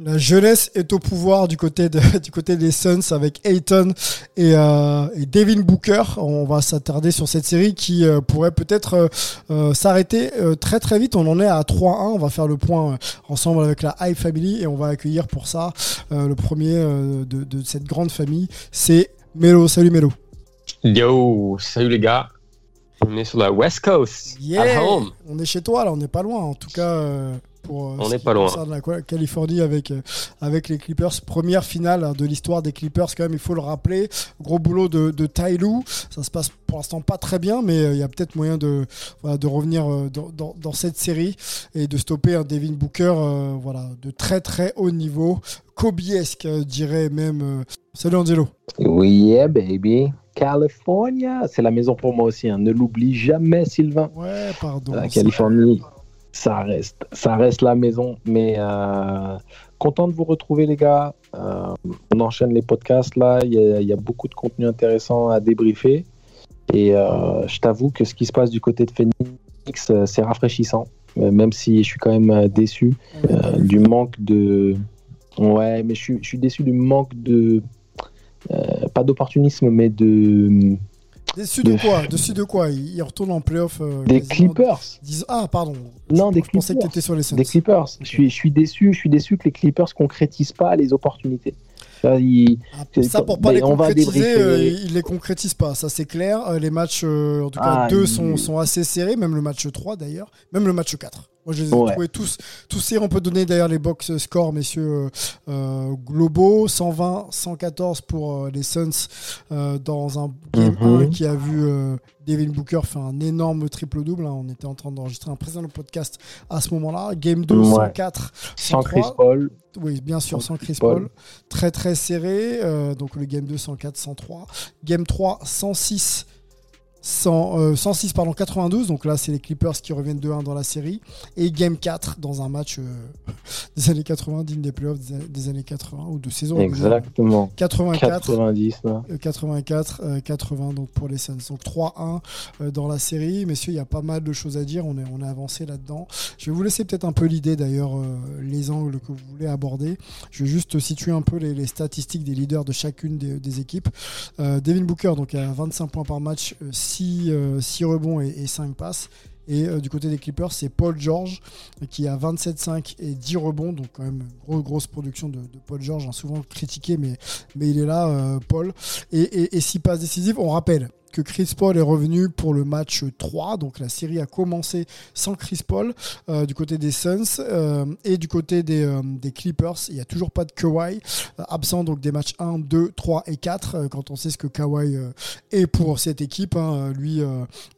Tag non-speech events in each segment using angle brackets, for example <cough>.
La jeunesse est au pouvoir du côté, de, <laughs> du côté des Suns avec Ayton et, euh, et Devin Booker. On va s'attarder sur cette série qui euh, pourrait peut-être euh, s'arrêter très très vite. On en est à 3-1. On va faire le point ensemble avec la High Family et on va accueillir pour ça le premier de, de cette grande famille. C'est Melo. Salut Melo. Yo, salut les gars. On est sur la West Coast, Yeah. at home. On est chez toi là, on n'est pas loin en tout cas. Pour, euh, On ce n'est qui pas loin. la Californie avec, euh, avec les Clippers. Première finale hein, de l'histoire des Clippers, quand même, il faut le rappeler. Gros boulot de, de Ty Lue. Ça se passe pour l'instant pas très bien, mais euh, il y a peut-être moyen de, voilà, de revenir dans, dans- dans cette série et de stopper un Devin Booker euh, voilà, de très très haut niveau. Kobe-esque, euh, dirais même. Salut Angelo. Oui, yeah, baby. California, c'est la maison pour moi aussi. hein. Ne l'oublie jamais, Sylvain. Ouais, pardon. La Californie, ça reste, ça reste la maison. Mais euh, content de vous retrouver, les gars. Euh, on enchaîne les podcasts là. Il y, a- beaucoup de contenu intéressant à débriefer. Et euh, je t'avoue que ce qui se passe du côté de Phoenix, c'est rafraîchissant. Même si je suis quand même déçu du manque de. Ouais, mais je suis, je suis déçu du manque de. pas d'opportunisme, mais de. Déçu de quoi Déçu de quoi Il il retourne en playoff. euh, Des Clippers. dix- Ah, pardon. Non, des Je pensais que Clippers. tu étais sur les Suns. Des Clippers. Je suis, je suis déçu. Je suis déçu que les Clippers concrétisent pas les opportunités. Ça, ils- Ah, Ça, pour pas Ben, les concrétiser, euh, ils les concrétisent pas, ça c'est clair. Euh, les matchs, euh, en tout cas, Ah, deux il- sont, sont assez serrés, même le match 3 d'ailleurs, même le match 4. Moi, je les ai Ouais. trouvés tous, tous serrés. On peut donner d'ailleurs les box scores, messieurs, euh, globaux 120, 114 pour euh, les Suns euh, dans un game Mhm. 1 qui a vu euh, Devin Booker faire un énorme triple-double. hein. On était en train d'enregistrer un précédent podcast à ce moment-là. Game 2, Ouais. 104, sans 103. Chris Paul. Oui, bien sûr, sans Sans Chris Paul. Paul. Très très serré. donc le game 2, 104, 103. Game 3, 106. 100, euh, 106 pardon 92 donc là c'est les Clippers qui reviennent 2-1 dans la série et game 4 dans un match euh, <laughs> des années 80 digne des playoffs des, années- des années 80 ou de saison. Exactement. 84 90. là. euh, 84, euh, 80 donc pour les Suns. Donc 3-1 euh, dans la série. Messieurs, il y a pas mal de choses à dire. On est, on est avancé là-dedans. Je vais vous laisser peut-être un peu l'idée d'ailleurs, les angles que vous voulez aborder. Je vais juste situer un peu les, les statistiques des leaders de chacune des, des équipes. Devin Booker, donc à 25 points par match, 6, rebonds et, et 5 passes. Et euh, du côté des Clippers, c'est Paul George euh, qui a 27-5 et 10 rebonds. Donc quand même grosse, grosse production de, Paul George, hein, souvent critiqué, mais, mais il est là, euh, Paul. Et, et, et six passes décisives. On rappelle que Chris Paul est revenu pour le match 3. Donc la série a commencé sans Chris Paul euh, du côté des Suns euh, et du côté des, euh, Clippers. Il n'y a toujours pas de Kawhi absent donc des matchs 1, 2, 3 et 4 euh, quand on sait ce que Kawhi est pour cette équipe. hein. lui,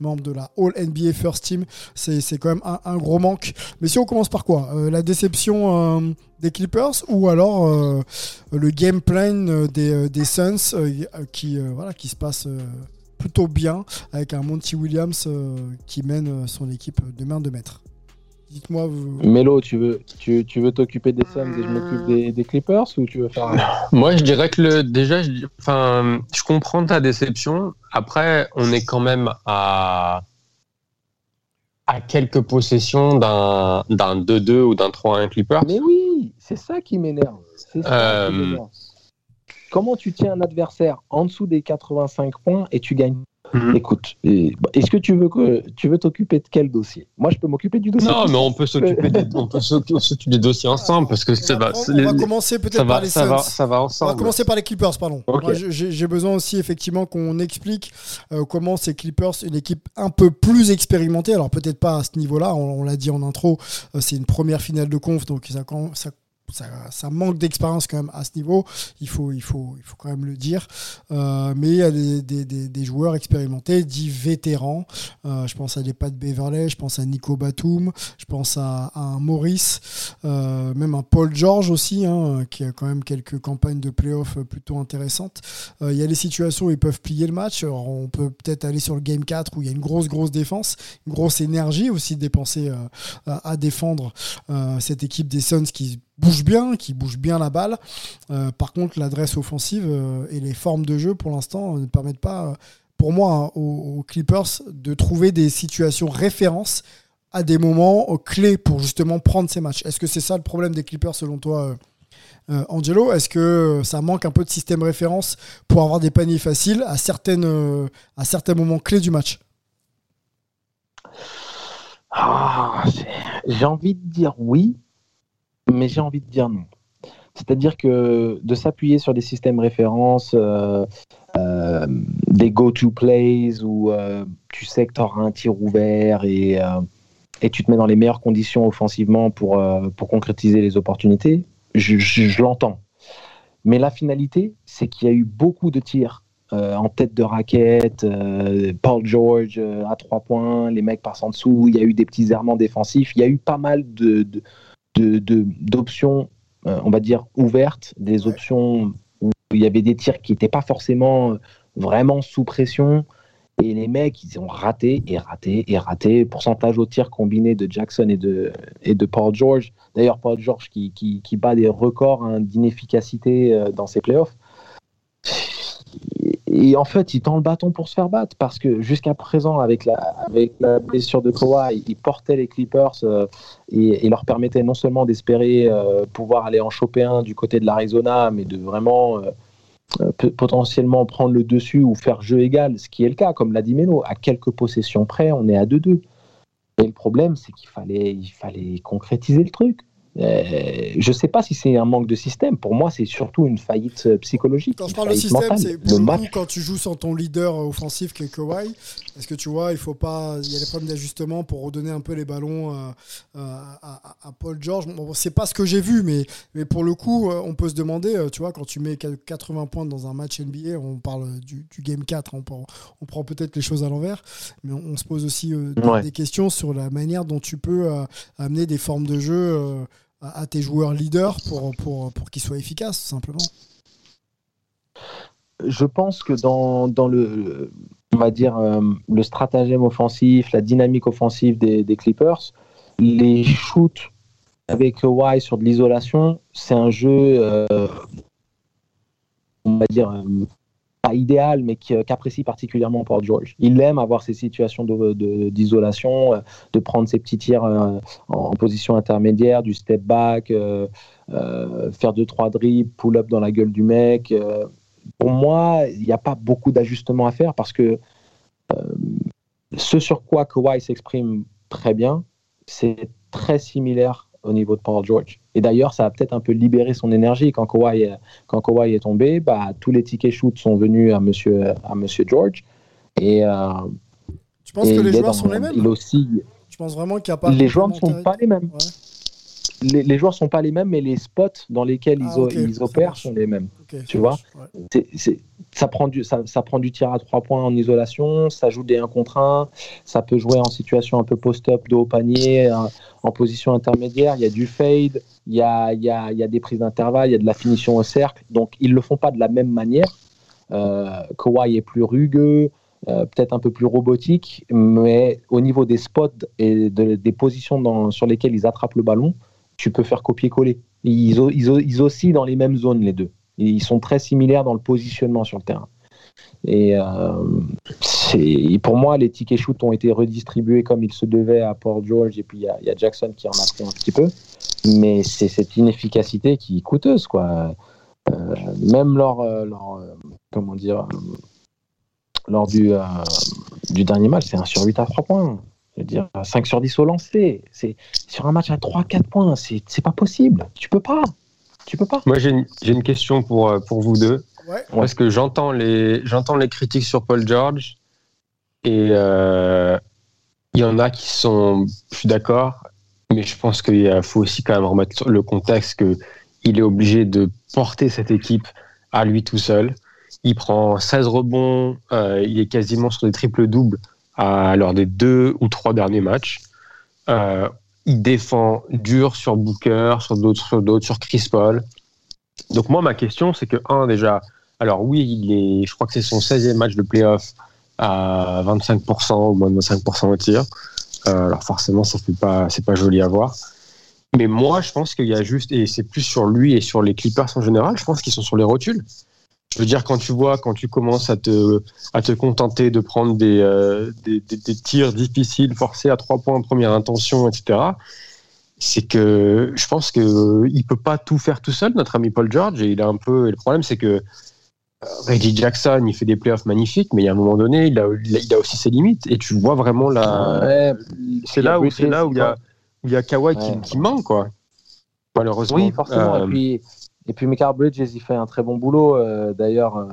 membre de la All NBA First Team, c'est quand même un, gros manque. Mais si on commence par quoi? La déception des Clippers ou alors le game plan des, Suns qui, voilà, qui se passe plutôt bien avec un Monty Williams euh, qui mène euh, son équipe de main de maître. Dites-moi, vous... Mélo, tu veux, tu, tu veux t'occuper des Suns et je m'occupe des, des Clippers ou tu veux faire un- <laughs> Moi, je dirais que le, déjà, je, enfin, je comprends ta déception. Après, on est quand même à, à quelques possessions d'un d'un 2-2 ou d'un 3-1 Clipper. Mais oui, c'est ça qui m'énerve. C'est ça qui Euh, m'énerve. Comment tu tiens un adversaire en dessous des 85 points et tu gagnes Mhm. Écoute, bah, est-ce que tu veux que tu veux t'occuper de quel dossier? Moi, je peux m'occuper du dossier. Non, mais on peut s'occuper des, on peut s'occuper des dossiers ensemble parce que ça va. On, va commencer peut-être par les ça va, ça va ensemble. On va commencer par les Clippers, pardon. J'ai besoin aussi effectivement qu'on explique euh, comment ces Clippers, une équipe un peu plus expérimentée, alors peut-être pas à ce niveau-là. On, l'a dit en intro, euh, c'est une première finale de conf, donc ça, ça ça, manque d'expérience quand même à ce niveau, il faut, il faut, il faut quand même le dire. Euh, mais il y a des, des, des, joueurs expérimentés, dits vétérans. Euh, je pense à des Pat Beverley, je pense à Nico Batum, je pense à, un Maurice, euh, même un Paul George aussi, hein, qui a quand même quelques campagnes de playoff plutôt intéressantes. il y a des situations où ils peuvent plier le match. on peut peut-être aller sur le game 4 où il y a une grosse, grosse défense, une grosse énergie aussi dépensée à défendre cette équipe des Suns qui bouge bien, qui bouge bien la balle. Euh, par contre, l'adresse offensive euh, et les formes de jeu, pour l'instant, ne permettent pas, euh, pour moi, hein, aux, Clippers, de trouver des situations références à des moments clés pour justement prendre ces matchs. Est-ce que c'est ça le problème des Clippers selon toi Angelo, est-ce que ça manque un peu de système référence pour avoir des paniers faciles à, certains moments clés du match? Ah, J'ai envie de dire oui, mais j'ai envie de dire non. C'est-à-dire que de s'appuyer sur des systèmes références, euh, euh, des go-to plays où euh, tu sais que tu auras un tir ouvert et, et, tu te mets dans les meilleures conditions offensivement pour, pour concrétiser les opportunités, je, l'entends. Mais la finalité, c'est qu'il y a eu beaucoup de tirs en tête de raquette, Paul George à trois points, les mecs passent en dessous, il y a eu des petits errements défensifs, il y a eu pas mal de d'options, de, euh, on va dire, ouvertes, des options où il y avait des tirs qui n'étaient pas forcément euh, vraiment sous pression. Et les mecs, ils ont raté et raté et raté. Pourcentage au tir combiné de Jackson et de, et de Paul George. D'ailleurs, Paul George qui, qui, qui bat des records hein, d'inefficacité euh, dans ses playoffs et en fait, il tend le bâton pour se faire battre parce que jusqu'à présent, avec la, avec la blessure de Kawhi, il portait les Clippers euh, et, leur permettait non seulement d'espérer euh, pouvoir aller en choper un du côté de l'Arizona, mais de vraiment euh, potentiellement prendre le dessus ou faire jeu égal, ce qui est le cas, comme l'a dit Melo. À quelques possessions près, on est à 2-2. Et le problème, c'est qu'il fallait, il fallait concrétiser le truc. Euh, je ne sais pas si c'est un manque de système. Pour moi, c'est surtout une faillite euh, psychologique. Quand je parle de système, c'est le quand tu joues sans ton leader offensif qui est Kawhi. Est-ce que tu vois, il faut pas, il y a des problèmes d'ajustement pour redonner un peu les ballons euh, à, Paul George. Bon, c'est pas ce que j'ai vu, mais, mais pour le coup, on peut se demander, tu vois, quand tu mets 80 points dans un match NBA, on parle du, game 4, on, on prend peut-être les choses à l'envers, mais on, se pose aussi des questions sur la manière dont tu peux amener des formes de jeu à, tes joueurs leaders pour, pour, pour qu'ils soient efficaces, simplement. Je pense que dans, dans le, on va dire, euh, le stratagème offensif, la dynamique offensive des, Clippers, les shoots avec Y sur de l'isolation, c'est un jeu, euh, on va dire, euh, idéal, mais qu'apprécie particulièrement Paul George. Il aime avoir ces situations d'isolation, de, euh, de, prendre ses petits tirs euh, en, position intermédiaire, du step back, euh, faire deux trois dribbles, pull up dans la gueule du mec. pour moi, il n'y a pas beaucoup d'ajustements à faire parce que ce sur quoi Kawhi s'exprime très bien, c'est très similaire au niveau de Paul George. Et d'ailleurs, ça a peut-être un peu libéré son énergie. Quand Kawhi, quand Kawhi est tombé, bah, tous les tickets shoot sont venus à Monsieur, à monsieur George. Et, euh, tu penses que les joueurs sont les mêmes il aussi, Je pense vraiment qu'il n'y a pas. Les joueurs ne sont pas les mêmes. Les, les, joueurs sont pas les mêmes, mais les spots dans lesquels ils, ah, ils opèrent sont les mêmes. Tu vois ça prend du ça, ça, prend du tir à trois points en isolation, ça joue des 1 contre 1, ça peut jouer en situation un peu post-up de haut panier, en, position intermédiaire, il y a du fade, il y a, il y a, il y a des prises d'intervalle, il y a de la finition au cercle, donc ils le font pas de la même manière. Euh, Kawhi est plus rugueux, euh, peut-être un peu plus robotique, mais au niveau des spots et des positions dans, sur lesquelles ils attrapent le ballon, tu peux faire copier-coller. Ils, ils, ils oscillent dans les mêmes zones les deux. Ils sont très similaires dans le positionnement sur le terrain. Et euh, pour moi, les tickets shoot ont été redistribués comme il se devait à Port George, et puis il y, a Jackson qui en a pris un petit peu. Mais c'est cette inefficacité qui est coûteuse, quoi. Euh, même leur, euh, comment dire, lors du, dernier match, c'est 1 sur 8 à 3 points. Je veux dire, 5 sur 10 au lancer. Sur un match à 3-4 points. C'est pas possible. Tu peux pas. Tu peux pas. Moi, j'ai une, une, question pour, euh, pour vous deux. Ouais. Parce que j'entends les, j'entends les critiques sur Paul George et euh, il y en a qui sont, je suis d'accord, mais je pense qu'il faut aussi quand même remettre le contexte qu'il est obligé de porter cette équipe à lui tout seul. Il prend 16 rebonds, euh, il est quasiment sur des triples-doubles lors des deux ou trois derniers matchs. Euh, il défend dur sur Booker, sur d'autres, sur d'autres, sur Chris Paul. Donc moi, ma question, c'est que, un, déjà, alors oui, il est, je crois que c'est son 16e match de playoff à 25% ou moins de 25% au tir. Euh, alors forcément, ça fait pas, c'est pas joli à voir. Mais moi, je pense qu'il y a juste, et c'est plus sur lui et sur les Clippers en général, je pense qu'ils sont sur les rotules. Je veux dire, quand tu vois, quand tu commences à te, à te contenter de prendre des, euh, des, des, des, tirs difficiles, forcés à trois points en première intention, etc., c'est que je pense qu'il ne peut pas tout faire tout seul, notre ami Paul George. Et il a un peu. Et le problème, c'est que Reggie Jackson, il fait des playoffs magnifiques, mais il y a un moment donné, il a, il a aussi ses limites. Et tu vois vraiment la. Ouais, c'est là où c'est là où il y a, où il y a Kawhi qui, qui manque, quoi. Malheureusement. Oui, forcément. Euh, Et puis, et puis Mikael Bridges, il fait un très bon boulot. Euh, D'ailleurs, euh,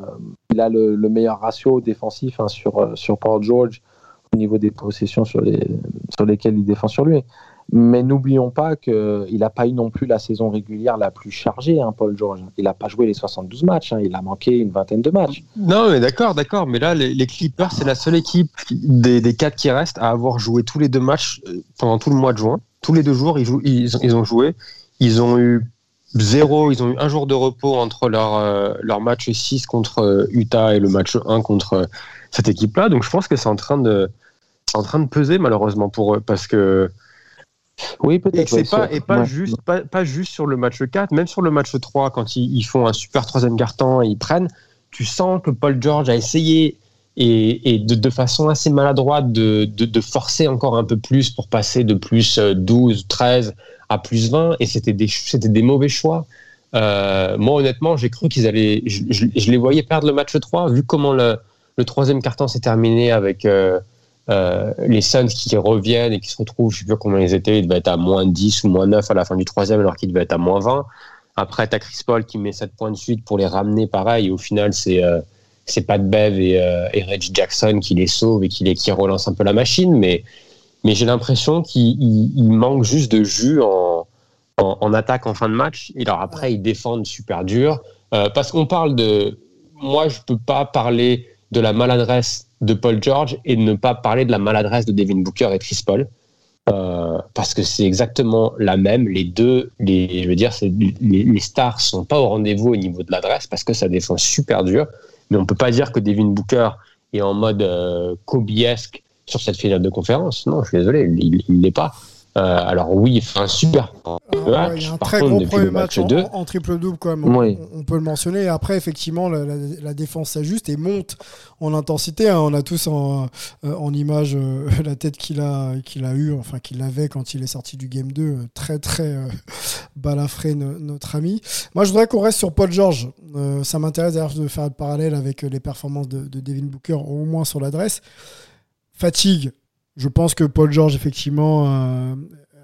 il a le, le meilleur ratio défensif hein, sur, euh, sur Paul George au niveau des possessions sur, les, sur lesquelles il défend sur lui. Mais n'oublions pas qu'il n'a pas eu non plus la saison régulière la plus chargée, hein, Paul George. Il n'a pas joué les 72 matchs, hein, il a manqué une vingtaine de matchs. Non, mais d'accord, d'accord. Mais là, les, les Clippers, c'est la seule équipe des, des quatre qui restent à avoir joué tous les deux matchs pendant tout le mois de juin. Tous les deux jours, ils, jouent, ils, ils ont joué. Ils ont eu zéro, ils ont eu un jour de repos entre leur, euh, leur match 6 contre euh, Utah et le match 1 contre euh, cette équipe-là. Donc je pense que c'est en train de en train de peser malheureusement pour eux parce que Oui, peut-être. ouais, pas, et pas, ouais. juste, pas, pas juste sur le match 4, même sur le match 3, quand ils, ils font un super troisième carton et ils prennent, tu sens que Paul George a essayé et, de, façon assez maladroite de, de, forcer encore un peu plus pour passer de plus euh, 12, 13 à plus 20 et c'était des, des mauvais choix. Euh, moi, honnêtement, j'ai cru qu'ils allaient. Je, les voyais perdre le match 3, vu comment le, le troisième carton s'est terminé avec euh, euh, les Suns qui reviennent et qui se retrouvent, je sais plus combien ils étaient, ils devaient être à moins 10 ou moins 9 à la fin du troisième, alors qu'ils devaient être à moins 20. Après, tu as Chris Paul qui met 7 points de suite pour les ramener pareil, et au final, c'est. C'est pas de Bev et, euh, et Reggie Jackson qui les sauve et qui, les, qui relance un peu la machine, mais, mais j'ai l'impression qu'il il- il manque juste de jus en, en, en attaque en fin de match. Et alors après, ils défendent super dur. Euh, parce qu'on parle de. Moi, je peux pas parler de la maladresse de Paul George et ne pas parler de la maladresse de Devin Booker et Chris Paul. Euh, parce que c'est exactement la même. Les deux, les, je veux dire, les, les stars sont pas au rendez-vous au niveau de l'adresse parce que ça défend super dur. Mais on peut pas dire que Devin Booker est en mode euh, Kobe-esque sur cette finale de conférence. Non, je suis désolé, il il l'est pas. Euh, alors oui, il fait un super match. il y a un Par très contre, gros premier match match en, 2, en- en triple-double quand même. On, Oui. on- on peut le mentionner. Et après, effectivement, la, la- la défense s'ajuste et monte en intensité. hein. On a tous en, euh, en image euh, <laughs> la tête qu'il a, qu'il a eu, enfin qu'il avait quand il est sorti du Game 2. euh, Très, très euh, <laughs> balafré, no- notre ami. Moi, je voudrais qu'on reste sur Paul George. Ça m'intéresse d'ailleurs de faire le parallèle avec les performances de, de Devin Booker, au moins sur l'adresse. Fatigue. Je pense que Paul George, effectivement,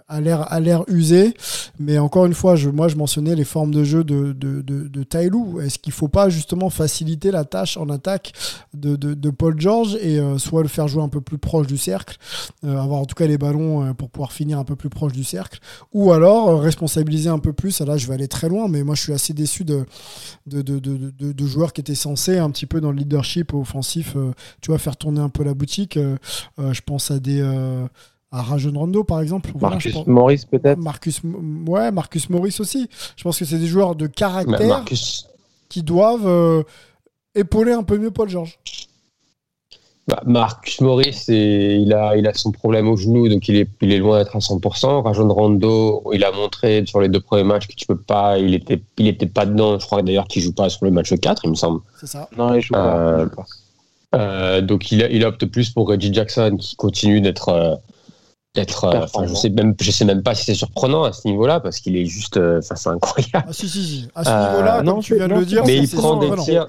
a l'air l'air usé. Mais encore une fois, je, moi, je mentionnais les formes de jeu de, de, de, de. Est-ce qu'il faut pas justement faciliter la tâche en attaque de, de, de Paul George et euh, soit le faire jouer un peu plus proche du cercle, euh, avoir en tout cas les ballons euh, pour pouvoir finir un peu plus proche du cercle, ou alors euh, responsabiliser un peu plus. Là, je vais aller très loin, mais moi, je suis assez déçu de, de, de, joueurs qui étaient censés un petit peu dans le leadership offensif, euh, tu vois, faire tourner un peu la boutique. Euh, je pense à des à Rajon Rondo par exemple. Voilà, Marcus pense- Morris, peut-être. Marcus, ouais, Marcus Morris aussi. Je pense que c'est des joueurs de caractère Marcus, qui doivent euh, épauler un peu mieux Paul George. bah, Marcus Morris, il a, il a son problème au genou, donc il est, il est loin d'être à 100%. Rajon Rondo, il a montré sur les deux premiers matchs que tu peux pas, il était, il était pas dedans. Je crois d'ailleurs qu'il joue pas sur le match 4, il me semble. C'est ça. Non, il joue pas. Euh, il joue pas. Euh, donc il, il opte plus pour Reggie Jackson qui continue d'être d'être euh, enfin, je sais même je sais même pas si c'est surprenant à ce niveau-là parce qu'il est juste euh, enfin c'est incroyable. Ah si si si. À ce Euh, niveau-là, non, comme tu viens de le dire, mais c'est- il prend des tirs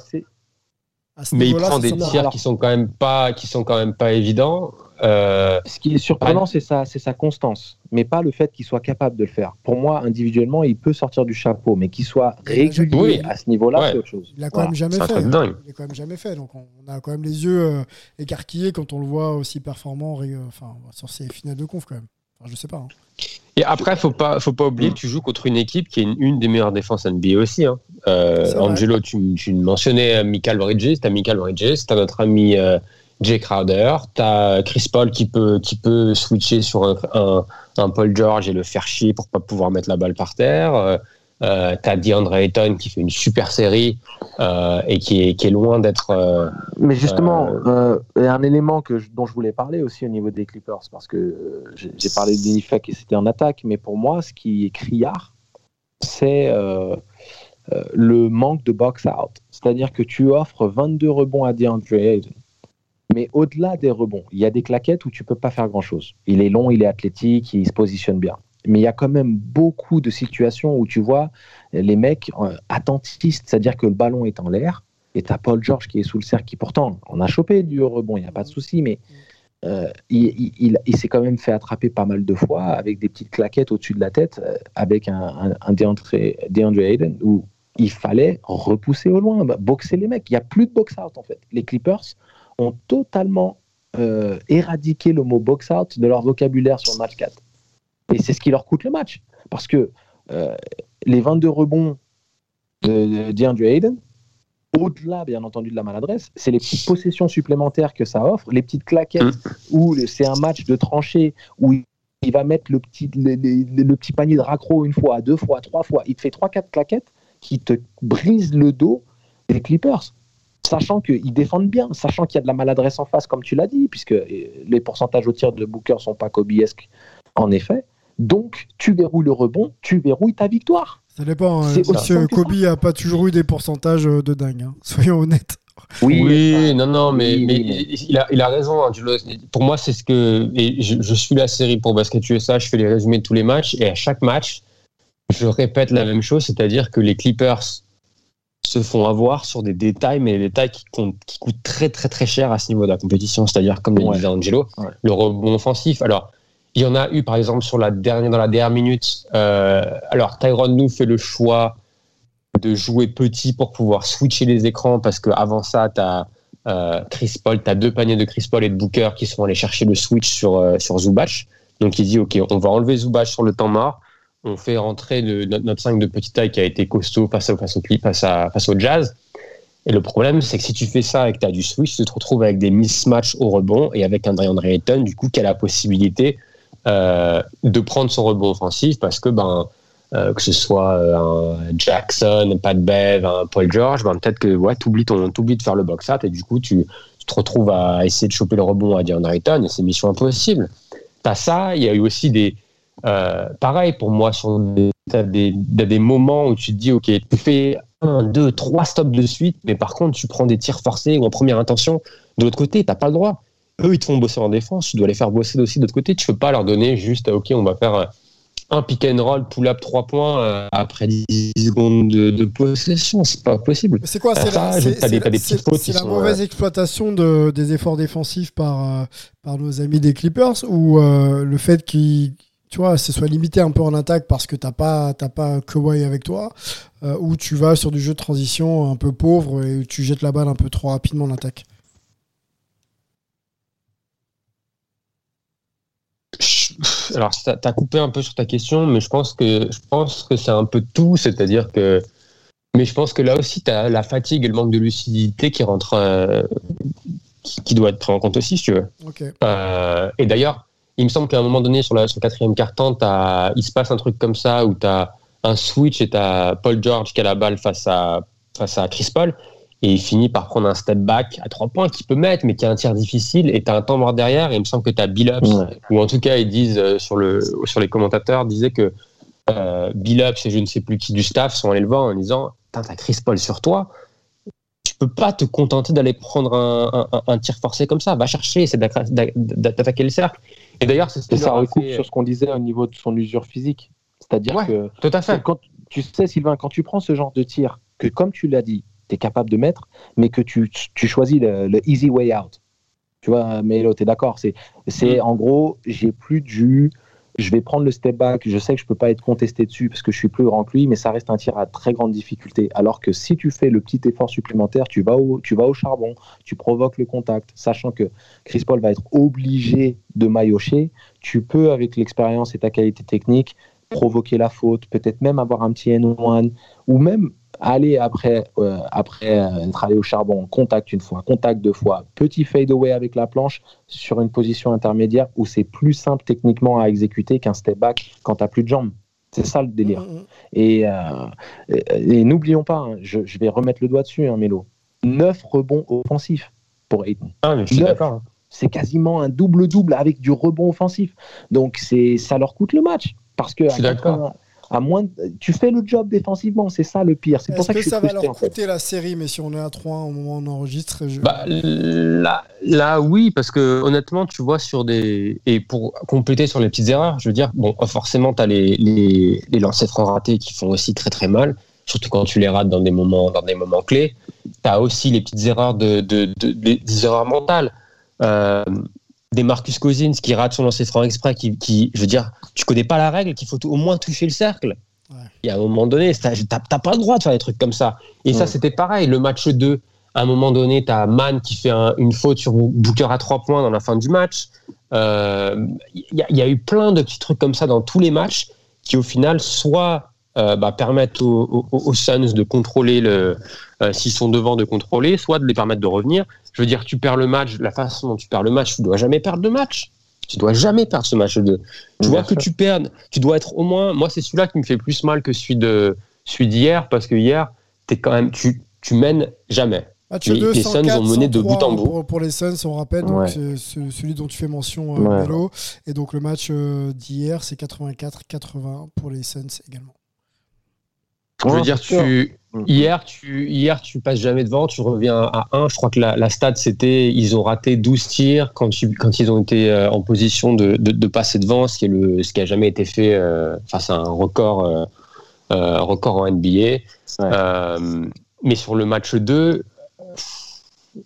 mais il prend des tirs qui sont quand même pas, qui sont quand même pas évidents. Euh, ce qui est surprenant, c'est sa, c'est sa constance, mais pas le fait qu'il soit capable de le faire. Pour moi, individuellement, il peut sortir du chapeau, mais qu'il soit régulier à ce niveau-là, c'est autre chose. Il a quand même jamais fait. Hein. Il a quand même jamais fait. Donc on, a quand même les yeux euh, écarquillés quand on le voit aussi performant, enfin, sur ces finales de conf quand même. Enfin, je sais pas. Hein. Et après, faut pas, faut pas oublier que tu joues contre une équipe qui est une, des meilleures défenses NBA aussi. Hein. Euh, Angelo, tu, tu, mentionnais Michael Bridges, t'as Michael Bridges, t'as notre ami Jay Crowder, tu as Chris Paul qui peut, qui peut switcher sur un, un, Paul George et le faire chier pour pas pouvoir mettre la balle par terre. Euh, euh tu as DeAndre Ayton qui fait une super série euh, et qui est, qui est loin d'être. Euh, Mais justement, un élément que dont je voulais parler aussi au niveau des Clippers, parce que j'ai parlé de Denifek et c'était en attaque, mais pour moi, ce qui est criard, c'est le manque de box-out. C'est-à-dire que tu offres 22 rebonds à DeAndre Ayton mais au-delà des rebonds, il y a des claquettes où tu peux pas faire grand-chose. Il est long, il est athlétique, il se positionne bien. Mais il y a quand même beaucoup de situations où tu vois les mecs euh, attentistes, c'est-à-dire que le ballon est en l'air et tu as Paul George qui est sous le cercle, qui pourtant, on a chopé du rebond, il n'y a pas de souci, mais euh, il, s'est quand même fait attraper pas mal de fois avec des petites claquettes au-dessus de la tête, euh, avec un, un, DeAndre, Hayden, où il fallait repousser au loin, boxer les mecs. Il n'y a plus de box-out en fait. Les Clippers, ont totalement euh, éradiqué le mot box-out de leur vocabulaire sur le match 4. Et c'est ce qui leur coûte le match. Parce que euh, les 22 rebonds de DeAndre Hayden, au-delà, bien entendu, de la maladresse, c'est les petites possessions supplémentaires que ça offre, les petites claquettes mm. où c'est un match de tranchée où il va mettre le petit, le, petit panier de raccro une fois, deux fois, trois fois. Il te fait trois, quatre claquettes qui te brisent le dos des Clippers sachant qu'ils défendent bien, sachant qu'il y a de la maladresse en face, comme tu l'as dit, puisque les pourcentages au tir de Booker sont pas kobiesques, en effet. Donc, tu verrouilles le rebond, tu verrouilles ta victoire. Ça dépend. Hein, parce que Kobe n'a pas toujours eu des pourcentages euh, de dingue, hein. <laughs> soyons honnêtes. Oui, non, non, mais, mais, il, a, il, a, raison. Hein, pour moi, c'est ce que. je, je, suis la série pour Basket USA, je fais les résumés de tous les matchs, et à chaque match, je répète la même chose, c'est-à-dire que les Clippers se font avoir sur des détails, mais des détails qui, qui coûtent très très très cher à ce niveau de la compétition, c'est-à-dire comme le disait Angelo, le rebond offensif. Alors, il y en a eu par exemple sur la dernière, dans la dernière minute. Euh, alors, Tyrone nous fait le choix de jouer petit pour pouvoir switcher les écrans parce qu'avant ça, tu as euh, Chris Paul, tu as deux paniers de Chris Paul et de Booker qui sont allés chercher le switch sur, euh, sur Zubac. Donc il dit, OK, on va enlever Zubac sur le temps mort on fait rentrer notre, 5 de petite taille qui a été costaud face au, face au, face, à, face au jazz. Et le problème, c'est que si tu fais ça et que tu as du switch, tu te retrouves avec des mismatchs au rebond et avec un Draymond Ayton, du coup, qui a la possibilité euh, de prendre son rebond offensif parce que, ben, euh, que ce soit euh, un Jackson, un Pat Bev, un Paul George, ben, peut-être que ouais, tu oublies, de faire le box-out et du coup, tu, te retrouves à essayer de choper le rebond à DeAndre Ayton et c'est mission impossible. Tu as ça, il y a eu aussi des, euh, pareil pour moi, sur des, des, des, moments où tu te dis, OK, tu fais un, deux, trois stops de suite, mais par contre, tu prends des tirs forcés ou en première intention. De l'autre côté, tu pas le droit. Eux, ils te font bosser en défense, tu dois les faire bosser aussi de l'autre côté. Tu peux pas leur donner juste, OK, on va faire un pick and roll, pull-up 3 points euh, après 10 secondes de, possession. C'est pas possible. C'est quoi C'est la, la, mauvaise exploitation de, des efforts défensifs par, euh, par nos amis des Clippers ou le fait qu'ils tu vois, ce soit limité un peu en attaque parce que t'as pas, t'as pas Kawhi avec toi, euh, ou tu vas sur du jeu de transition un peu pauvre et tu jettes la balle un peu trop rapidement en attaque Alors, tu as coupé un peu sur ta question, mais je pense que, je pense que c'est un peu tout, c'est-à-dire que. Mais je pense que là aussi, tu as la fatigue et le manque de lucidité qui rentre. Euh, qui, doit être pris en compte aussi, si tu veux. Euh, et d'ailleurs, il me semble qu'à un moment donné, sur, la, sur le quatrième carton, il se passe un truc comme ça où tu as un switch et tu as Paul George qui a la balle face à, face à Chris Paul. Et il finit par prendre un step back à trois points qu'il peut mettre, mais qui est un tir difficile. Et tu as un temps mort derrière. Et il me semble que tu as Billups, ou en tout cas, ils disent euh, sur, le, sur les commentateurs, disaient que euh, Billups et je ne sais plus qui du staff sont allés le voir en disant T'as Chris Paul sur toi peux pas te contenter d'aller prendre un, tir forcé comme ça. Va chercher, c'est d'attaquer le cercle. Et d'ailleurs, c'est ce ça recoupe sur ce qu'on disait au niveau de son usure physique. C'est-à-dire que tout à fait. Quand, tu sais, Sylvain, quand tu prends ce genre de tir, que comme tu l'as dit, tu es capable de mettre, mais que tu, tu choisis le, le easy way out. Tu vois, Melo, tu es d'accord C'est c'est Mm. en gros, j'ai plus du. Je vais prendre le step back, je sais que je peux pas être contesté dessus parce que je suis plus grand que lui, mais ça reste un tir à très grande difficulté. Alors que si tu fais le petit effort supplémentaire, tu vas au, tu vas au charbon, tu provoques le contact, sachant que Chris Paul va être obligé de maillotcher, tu peux, avec l'expérience et ta qualité technique, provoquer la faute, peut-être même avoir un petit N1, ou même aller après, euh, après euh, être allé au charbon, contact une fois, contact deux fois, petit fade away avec la planche sur une position intermédiaire où c'est plus simple techniquement à exécuter qu'un step back quand tu plus de jambes. C'est ça le délire. Mm, mm. Et, euh, et, et n'oublions pas, hein, je, je vais remettre le doigt dessus, hein, Mélo. 9 rebonds offensifs pour Ayton. Ah, mais je suis Neuf. d'accord. hein. C'est quasiment un double-double avec du rebond offensif. Donc c'est ça leur coûte le match. Parce que Je suis d'accord. 80 à moins de- tu fais le job défensivement, c'est ça le pire. C'est pour Est-ce ça que, que je ça va frustré leur en fait. coûter la série, mais si on est à 3 au moment où on enregistre je- Bah, là, là, oui, parce que honnêtement, tu vois, sur des. Et pour compléter sur les petites erreurs, je veux dire, bon, forcément, tu as les, les, les lancers francs ratés qui font aussi très très mal, surtout quand tu les rates dans des moments, dans des moments clés. Tu as aussi les petites erreurs, de, de, de- des- des erreurs mentales. Euh, des Marcus Cousins qui rate son lancer franc exprès, qui, qui, je veux dire, tu connais pas la règle, qu'il faut au moins toucher le cercle. Ouais. Et à un moment donné, t'as t'as- t'as pas le droit de faire des trucs comme ça. Et ça, c'était pareil. Le match 2, à un moment donné, tu as Mann qui fait un- une faute sur Booker à 3 points dans la fin du match. Euh, Il y, a- il y a eu plein de petits trucs comme ça dans tous les matchs qui, au final, soit euh, bah, permettent aux, aux- aux Suns de contrôler le. euh, S'ils sont devant, de contrôler, soit de les permettre de revenir. Je veux dire, tu perds le match, la façon dont tu perds le match, tu dois jamais perdre de match. Tu dois jamais perdre ce match 2. Tu vois que tu perds, tu dois être au moins. Moi, c'est celui-là qui me fait plus mal que celui de celui d'hier, parce que hier, es quand même, tu, tu mènes jamais. Match Les- 2, les Suns 104, ont mené de 103 bout en bout. Pour, pour les Suns, on rappelle, Ouais. c'est celui dont tu fais mention, euh, Ouais. Melo. Et donc le match euh, d'hier, c'est 84-80 pour les Suns également. Je veux Ouais, dire, tu, Mhm. hier, tu, hier, tu passes jamais devant, tu reviens à 1. Je crois que la, la stat, c'était, ils ont raté 12 tirs quand, tu- quand ils ont été euh, en position de, de, de passer devant, ce qui, est le, ce qui a jamais été fait. euh, Enfin, c'est un record, euh, euh, record en NBA. Mais sur le match 2,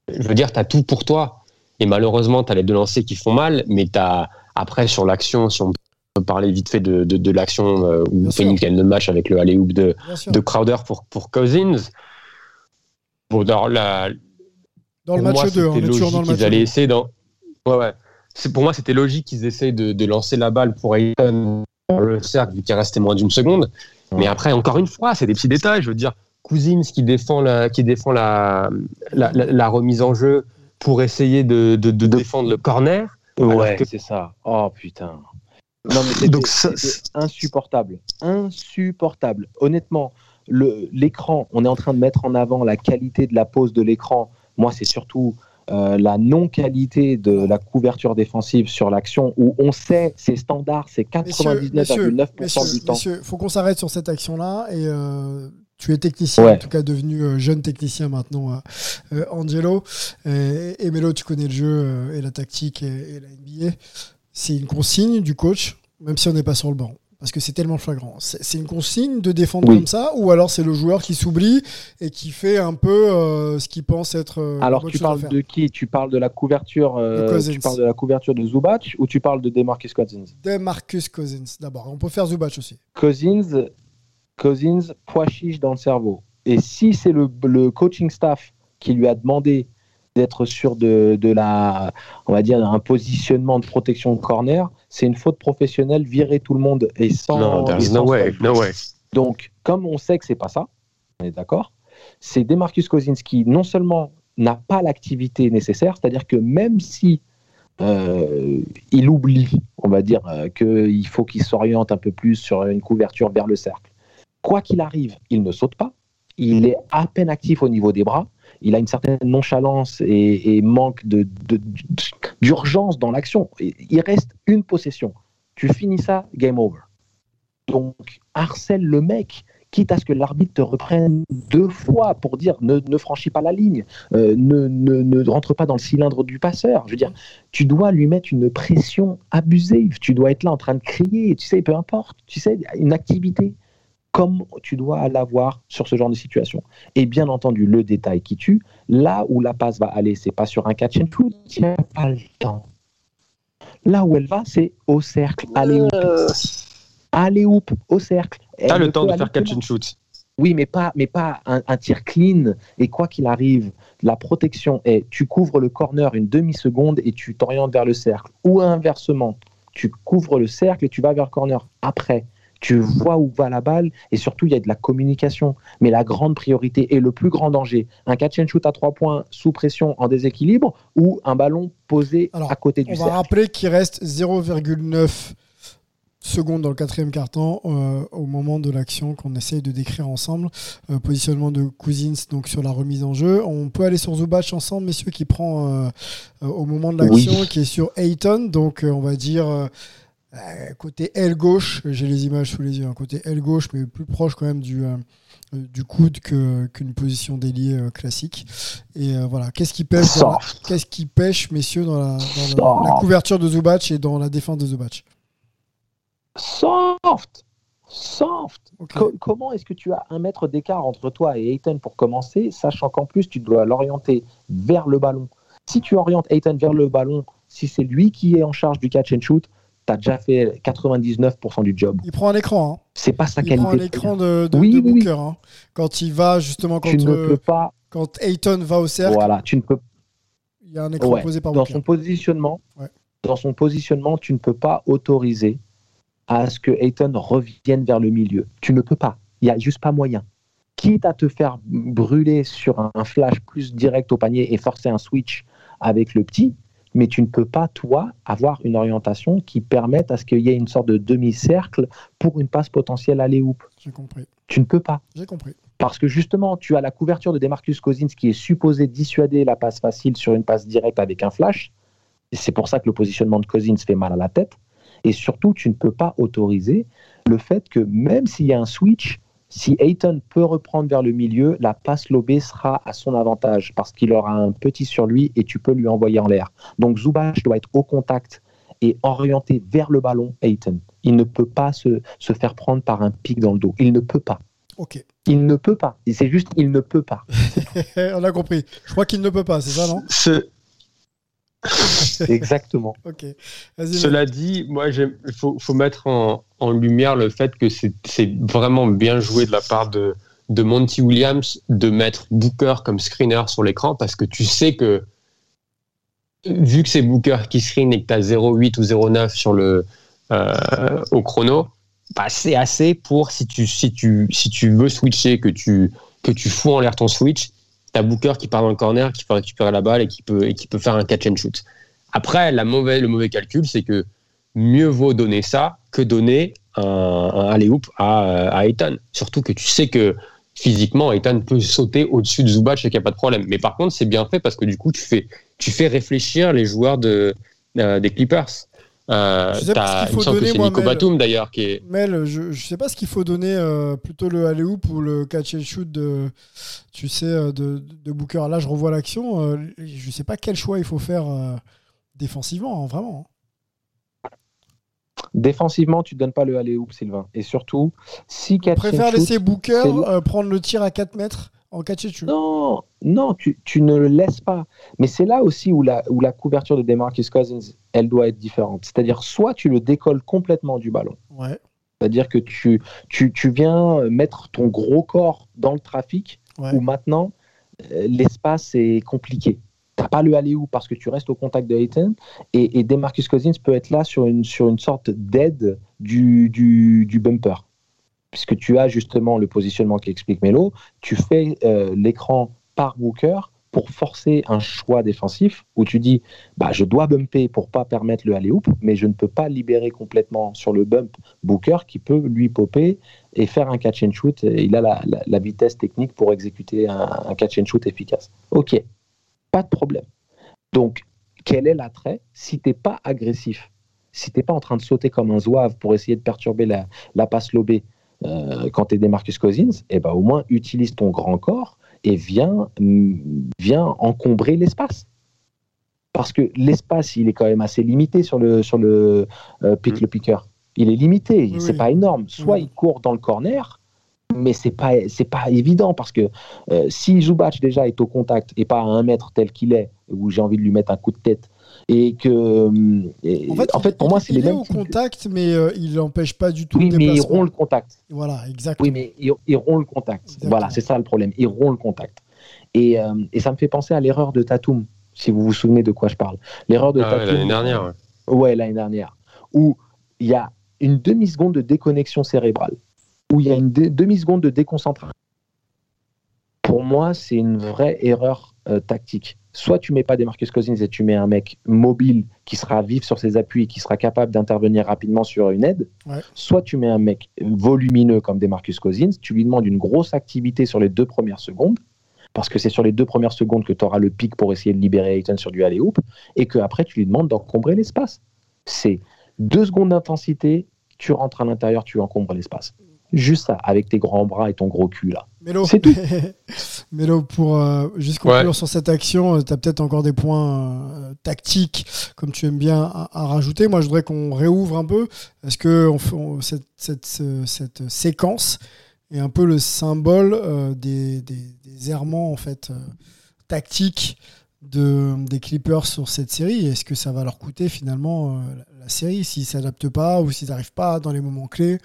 je veux dire, tu as tout pour toi. Et malheureusement, tu as les deux lancers qui font mal, mais tu as, après, sur l'action, si on peut parler vite fait de, de, de l'action euh, où Bien sûr. Phoenix gagne le match avec le alley-oop de, de Crowder pour, pour Cousins. Bon, alors, la, Dans le match moi, 2, on c'était est toujours dans le logique match qu'ils allaient 2. essayer dans. Ouais, ouais. C'est, pour moi, c'était logique qu'ils essayent de, de lancer la balle pour Ayton dans le cercle, vu qu'il restait moins d'une seconde. Mais après, encore une fois, c'est des petits détails. Je veux dire, Cousins qui défend la, qui défend la, la, la- la remise en jeu pour essayer de, de, de défendre le corner. Ouais, que- c'est ça. Oh putain. Non, mais Donc, ça- insupportable. Insupportable. Honnêtement, l'écran, on est en train de mettre en avant la qualité de la pose de l'écran. Moi, c'est surtout euh, la non-qualité de la couverture défensive sur l'action où on sait, c'est standard, c'est Messieurs, messieurs, 99,9% messieurs, du temps. messieurs, faut qu'on s'arrête sur cette action-là. Et euh, tu es technicien, Ouais. en tout cas devenu euh, jeune technicien maintenant, euh, Angelo. Et, et Melo, tu connais le jeu et la tactique et, et la NBA. C'est une consigne du coach, même si on n'est pas sur le banc. Parce que c'est tellement flagrant. C'est une consigne de défendre Oui. comme ça, ou alors c'est le joueur qui s'oublie et qui fait un peu euh, ce qu'il pense être. euh, Alors tu parles de qui? Tu parles de la couverture euh. Tu parles de la couverture de Zubac ou tu parles de Demarcus Cousins? De Marcus Cousins d'abord. On peut faire Zubac aussi. Cousins, Cousins, pois chiche dans le cerveau. Et si c'est le, le coaching staff qui lui a demandé d'être sûr de, de la, on va dire, un positionnement de protection corner, c'est une faute professionnelle, virer tout le monde et sans. Non, there's no way, faute. no way. Donc, comme on sait que c'est pas ça, on est d'accord, c'est Demarcus Cousins qui non seulement n'a pas l'activité nécessaire, c'est-à-dire que même si euh, il oublie, on va dire, euh, qu'il faut qu'il s'oriente un peu plus sur une couverture vers le cercle. Quoi qu'il arrive, il ne saute pas. Il est à peine actif au niveau des bras. Il a une certaine nonchalance et, manque d'urgence dans l'action. Il reste une possession. Tu finis ça, game over. Donc, harcèle le mec, quitte à ce que l'arbitre te reprenne deux fois pour dire ne, franchis pas la ligne, euh, ne, ne, ne rentre pas dans le cylindre du passeur. Je veux dire, tu dois lui mettre une pression abusive. Tu dois être là en train de crier, tu sais, peu importe. Tu sais, une activité. Comme tu dois l'avoir sur ce genre de situation. Et bien entendu, le détail qui tue, là où la passe va aller, c'est pas sur un catch and shoot, il n'y a pas le temps. Là où elle va, c'est au cercle, allez hoop. Allez hoop, au cercle. T'as le temps de faire catch and shoot. Oui, mais pas, mais pas un, un tir clean. Et quoi qu'il arrive, la protection est tu couvres le corner une demi-seconde et tu t'orientes vers le cercle. Ou inversement, tu couvres le cercle et tu vas vers le corner après. Tu vois où va la balle et surtout, il y a de la communication. Mais la grande priorité et le plus grand danger, un catch and shoot à trois points sous pression en déséquilibre ou un ballon posé Alors, à côté du On va cercle. rappeler qu'il reste 0,9 secondes dans le quatrième carton euh, au moment de l'action qu'on essaye de décrire ensemble. Euh, positionnement de Cousins donc sur la remise en jeu. On peut aller sur Zubac ensemble, messieurs, qui prend euh, euh, au moment de l'action, Oui. qui est sur Ayton. Donc euh, on va dire côté aile gauche. J'ai les images sous les yeux. hein, côté aile gauche, mais plus proche quand même du euh, euh, du coude qu'une position d'ailier euh, classique. Et euh, voilà, qu'est-ce qui pêche. Qu'est-ce qui messieurs, dans la, dans la- la Soft. couverture de Zubac et dans la défense de Zubac Soft Soft. Co- comment est-ce que tu as un mètre d'écart entre toi et Ayton pour commencer, sachant qu'en plus tu dois l'orienter vers le ballon? Si tu orientes Ayton vers le ballon, si c'est lui qui est en charge du catch and shoot, tu as déjà fait 99% du job. Il prend un écran. Hein. C'est pas sa Il qualité. prend un écran de, de, Oui, de oui, oui. Booker. hein. Quand il va justement, quand, Tu ne euh, peux pas. quand Ayton va au cercle, Voilà, tu ne peux il y a un écran Ouais, posé par dans Booker. son positionnement, Ouais. dans son positionnement, tu ne peux pas autoriser à ce que Ayton revienne vers le milieu. Tu ne peux pas. Il n'y a juste pas moyen. Quitte à te faire brûler sur un flash plus direct au panier et forcer un switch avec le petit, mais tu ne peux pas, toi, avoir une orientation qui permette à ce qu'il y ait une sorte de demi-cercle pour une passe potentielle à hoop. J'ai compris. Tu ne peux pas. J'ai compris. Parce que justement, tu as la couverture de Demarcus Cousins qui est supposée dissuader la passe facile sur une passe directe avec un flash. C'est pour ça que le positionnement de Cousins fait mal à la tête. Et surtout, tu ne peux pas autoriser le fait que même s'il y a un switch, si Ayton peut reprendre vers le milieu, la passe lobée sera à son avantage parce qu'il aura un petit sur lui et tu peux lui envoyer en l'air. Donc Zubac doit être au contact et orienté vers le ballon Ayton. Il ne peut pas se, se faire prendre par un pic dans le dos. Il ne peut pas. Ok. Il ne peut pas. C'est juste, il ne peut pas. <laughs> On a compris. Je crois qu'il ne peut pas, c'est ça, non? Ce- <laughs> Exactement. Ok. Vas-y. Cela dit, moi, il faut, faut mettre en, en lumière le fait que c'est c'est vraiment bien joué de la part de, de Monty Williams de mettre Booker comme screener sur l'écran parce que tu sais que vu que c'est Booker qui screen et que tu as 0,8 ou 0,9 sur le, euh, au chrono, bah, c'est assez pour si tu, si, tu, si tu veux switcher, que tu, que tu fous en l'air ton switch, tu as Booker qui part dans le corner, qui peut récupérer la balle et qui peut, et qui peut faire un catch and shoot. Après, le mauvais calcul, c'est que mieux vaut donner ça que donner un, un alley-oop à, à Ayton. Surtout que tu sais que physiquement, Ayton peut sauter au-dessus de Zubac et qu'il n'y a pas de problème. Mais par contre, c'est bien fait parce que du coup, tu fais, tu fais réfléchir les joueurs de, euh, des Clippers. Euh, Je sais pas ce qu'il il me faut semble que donner, c'est Nico. Batum d'ailleurs qui est. Mel, je ne sais pas ce qu'il faut donner, euh, plutôt le alley-oop ou le catch and shoot de, tu sais, euh, de, de Booker. Là, je revois l'action. euh, je ne sais pas quel choix il faut faire euh, défensivement, hein, vraiment. Défensivement, tu ne donnes pas le aller-hoop, Sylvain. Et surtout, si On catch and préfère shoot- laisser Booker euh, prendre le tir à 4 mètres en. Non, non, tu, tu ne le laisses pas. Mais c'est là aussi où la, où la couverture de DeMarcus Cousins, elle doit être différente. C'est-à-dire, soit tu le décolles complètement du ballon. Ouais, C'est-à-dire que tu, tu, tu viens mettre ton gros corps dans le trafic, ouais. où maintenant, euh, l'espace est compliqué. Tu n'as pas le aller-où parce que tu restes au contact de Hayton. Et, et DeMarcus Cousins peut être là sur une, sur une sorte d'aide du, du, du bumper. Puisque tu as justement le positionnement qui explique Melo, tu fais euh, l'écran par Booker pour forcer un choix défensif où tu dis bah, je dois bumper pour pas permettre le aller-hoop, mais je ne peux pas libérer complètement sur le bump Booker qui peut lui popper et faire un catch and shoot. Il a la, vitesse technique pour exécuter un, catch and shoot efficace. Ok, pas de problème. Donc, quel est l'attrait si tu n'es pas agressif Si tu n'es pas en train de sauter comme un zouave pour essayer de perturber la, la passe lobée? Euh, quand tu es des Marcus Cousins, eh ben, au moins utilise ton grand corps et viens, mm, viens encombrer l'espace. Parce que l'espace, il est quand même assez limité sur le, sur le euh, pick Mm. le picker. Il est limité, Oui, c'est pas énorme. Soit Oui. il court dans le corner, mais c'est pas c'est pas évident parce que euh, si Zubac déjà est au contact et pas à un mètre tel qu'il est où j'ai envie de lui mettre un coup de tête et que euh, en fait, pour moi c'est les mêmes au contact mais euh, il n'empêche pas du tout oui mais ils rompt le contact. Voilà exactement oui mais ils, ils le contact. Voilà c'est ça le problème. Ils rompt le contact. Et, et, ça me fait penser à l'erreur de Tatum si vous vous souvenez de quoi je parle. L'erreur de ah, Tatum l'année dernière ouais, ouais l'année dernière. Où il y a une demi seconde de déconnexion cérébrale. Où il y a une demi-seconde de déconcentration. Pour moi, c'est une vraie erreur euh, tactique. Soit tu mets pas des Marcus Cousins et tu mets un mec mobile qui sera vif sur ses appuis et qui sera capable d'intervenir rapidement sur une aide. Soit tu mets un mec volumineux comme des Marcus Cousins, tu lui demandes une grosse activité sur les deux premières secondes, parce que c'est sur les deux premières secondes que tu auras le pic pour essayer de libérer Ayton sur du alley-oop, et qu'après tu lui demandes d'encombrer l'espace. C'est deux secondes d'intensité, tu rentres à l'intérieur, tu encombres l'espace. Juste ça, avec tes grands bras et ton gros cul là. C'est tout. <laughs> Mélo, pour euh, juste conclure sur cette action, euh, tu as peut-être encore des points euh, tactiques, comme tu aimes bien, à, rajouter. Moi, je voudrais qu'on réouvre un peu. Est-ce que on, cette, cette, séquence est un peu le symbole des, des, errements en fait, tactiques de, des Clippers sur cette série? Est-ce que ça va leur coûter finalement la, série s'ils ne s'adaptent pas ou s'ils n'arrivent pas dans les moments clés?